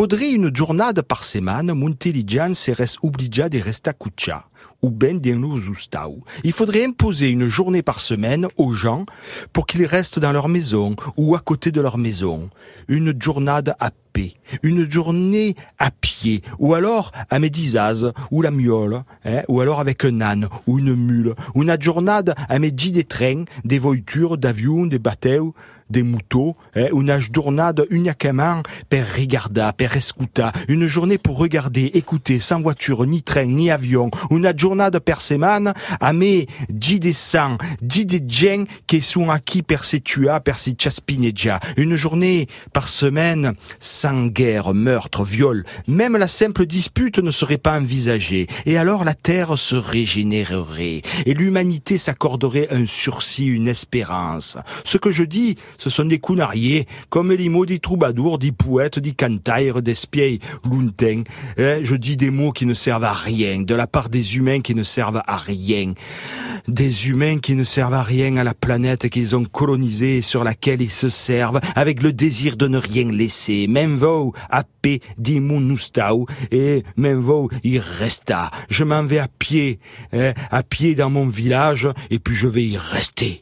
faudrait une journée par semaine, l'intelligence serait obligée de rester coucher ou ben Il faudrait imposer une journée par semaine aux gens pour qu'ils restent dans leur maison ou à côté de leur maison. Une journée à paix, une journée à pied, ou alors à Médisaz, ou la miole, hein, ou alors avec un âne, ou une mule, une journée à Médi des trains, des voitures, d'avions, des bateaux, des moutons, hein, une journée uniquement per regarder, per escuta, une journée pour regarder, écouter, sans voiture, ni train, ni avion, journée per semaine, à mes dix des sang, dix des gens qui sont acquis per se per si une journée par semaine sans guerre, meurtre, viol, même la simple dispute ne serait pas envisagée, et alors la terre se régénérerait, et l'humanité s'accorderait un sursis, une espérance. Ce que je dis, ce sont des counariers, comme les mots des troubadours, des poètes, des cantaires, des spies lointains. Eh, je dis des mots qui ne servent à rien, de la part des humains qui ne servent à rien. Des humains qui ne servent à rien à la planète qu'ils ont colonisée et sur laquelle ils se servent, avec le désir de ne rien laisser. À paix, dit mon et vous, il resta. Je m'en vais à pied, eh, à pied dans mon village, et puis je vais y rester.